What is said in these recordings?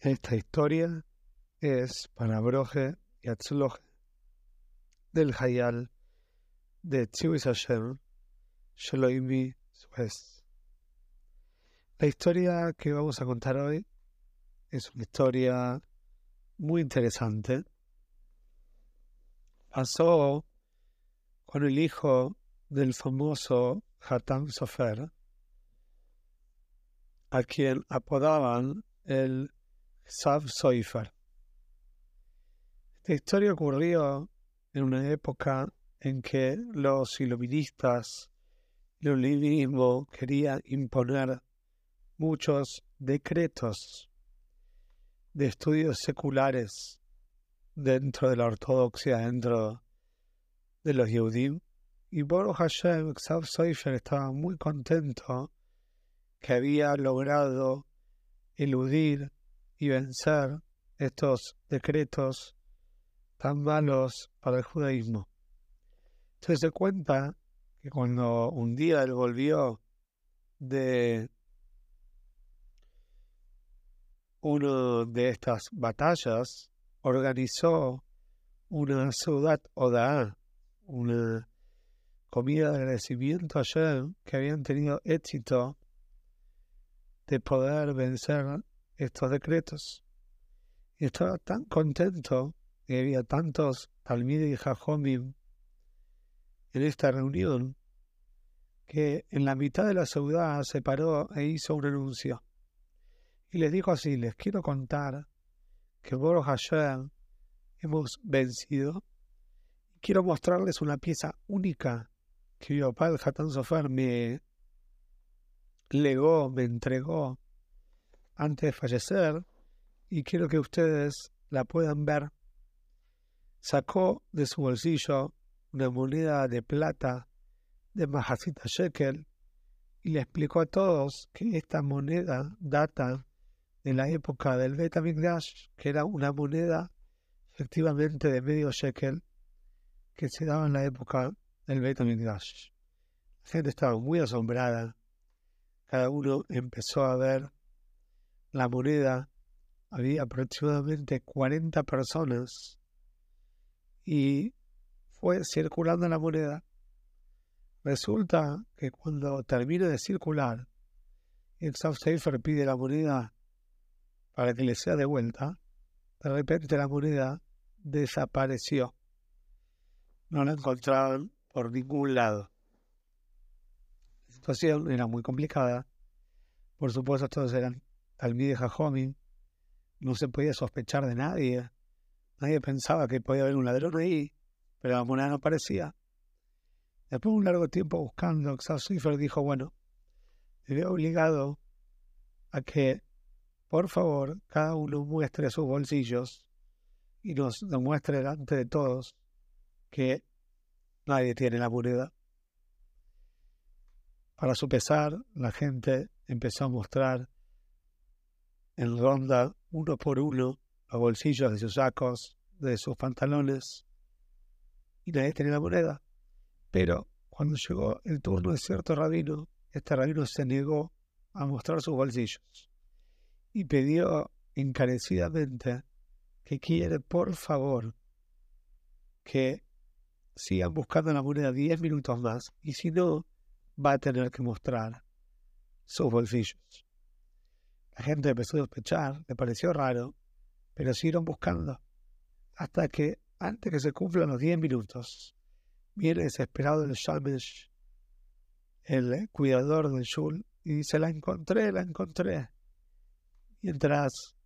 Esta historia es para Broje y Atzloje del Hayal de Tzivis Hashem Shloimi Suez. La historia que vamos a contar hoy es una historia muy interesante. Pasó con el hijo del famoso Hatam Sofer, a quien apodaban el Sav Soifer. Esta historia ocurrió en una época en que los iluministas el iluminismo querían imponer muchos decretos de estudios seculares dentro de la ortodoxia, dentro de los Yehudim. Y Boruch Hashem, Xav Soifer estaba muy contento que había logrado eludir y vencer estos decretos tan malos para el judaísmo. Entonces se cuenta que cuando un día él volvió de una de estas batallas, organizó una ciudad oda, una comida de agradecimiento ayer que habían tenido éxito de poder vencer estos decretos. Y estaba tan contento que había tantos Talmid y Jajomim en esta reunión que en la mitad de la ciudad se paró e hizo un anuncio. Y les dijo así, les quiero contar que Boro Hashem hemos vencido. Quiero mostrarles una pieza única que mi papá, el Hatan Sofer, me legó, me entregó antes de fallecer y quiero que ustedes la puedan ver. Sacó de su bolsillo una moneda de plata de Mahasita Shekel y le explicó a todos que esta moneda data de la época del Betamigdash, que era una moneda efectivamente de medio shekel que se daba en la época del Betamigdash. La gente estaba muy asombrada. Cada uno empezó a ver la moneda, había aproximadamente 40 personas y fue circulando la moneda. Resulta que cuando termina de circular, el Safer pide la moneda para que le sea de vuelta, de repente la moneda desapareció. No la encontraban por ningún lado. La situación era muy complicada. Por supuesto, todos eran Talmide Jajomim, no se podía sospechar de nadie. Nadie pensaba que podía haber un ladrón ahí, pero la moneda no aparecía. Después de un largo tiempo buscando, Xasuifer dijo, bueno, me veo obligado a que, por favor, cada uno muestre sus bolsillos y nos demuestre delante de todos que nadie tiene la moneda. Para su pesar, la gente empezó a mostrar en ronda uno por uno los bolsillos de sus sacos, de sus pantalones, y nadie tenía la moneda. Pero cuando llegó el turno de cierto rabino, este rabino se negó a mostrar sus bolsillos y pidió encarecidamente que quiere, por favor, que sigan buscando la moneda diez minutos más y si no, va a tener que mostrar sus bolsillos. La gente empezó a sospechar, le pareció raro, pero siguieron buscando. Hasta que, antes que se cumplan los 10 minutos, viene desesperado el Shamesh, el cuidador del Shul, y dice, la encontré, la encontré. Mientras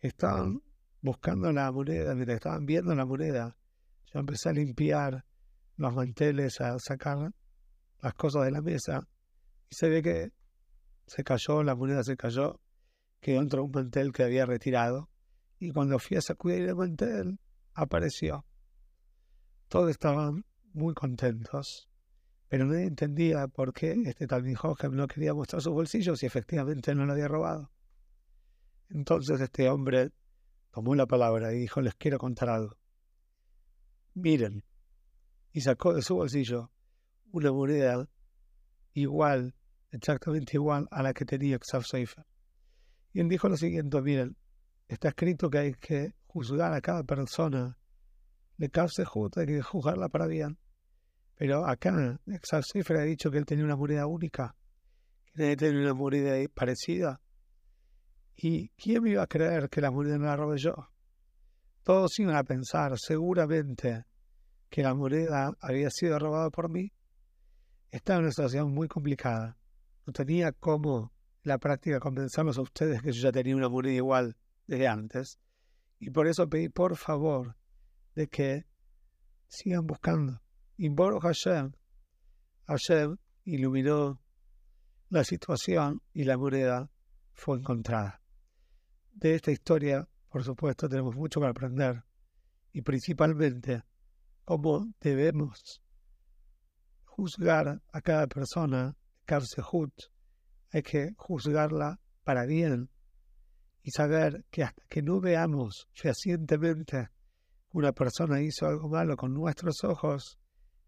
estaban buscando la moneda, mientras estaban viendo la moneda, yo empecé a limpiar los manteles, a sacar las cosas de la mesa, y se ve que se cayó, la moneda se cayó, quedó dentro de un mantel que había retirado, y cuando fui a sacudir el mantel, apareció. Todos estaban muy contentos, pero nadie entendía por qué este tal Hohem no quería mostrar sus bolsillos y efectivamente no lo había robado. Entonces este hombre tomó la palabra y dijo, les quiero contar algo. Miren, y sacó de su bolsillo una moneda igual, exactamente igual a la que tenía Xav Seifer. Y él dijo lo siguiente, miren, está escrito que hay que juzgar a cada persona. Le cause justo, hay que juzgarla para bien. Pero acá, Exalcifra ha dicho que él tenía una moneda única, que nadie tenía una moneda parecida. ¿Y quién me iba a creer que la moneda no la robé yo? Todos iban a pensar seguramente que la moneda había sido robada por mí. Estaba en una situación muy complicada. No tenía cómo la práctica convencerlos a ustedes que yo ya tenía una moneda igual desde antes. Y por eso pedí por favor de que sigan buscando. Y Baruch Hashem, Hashem iluminó la situación y la moneda fue encontrada. De esta historia, por supuesto, tenemos mucho que aprender y principalmente cómo debemos juzgar a cada persona, Karsehut, hay que juzgarla para bien y saber que hasta que no veamos fehacientemente una persona hizo algo malo con nuestros ojos,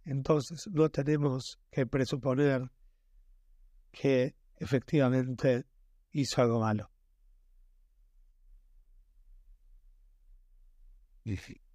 entonces no tenemos que presuponer que efectivamente hizo algo malo.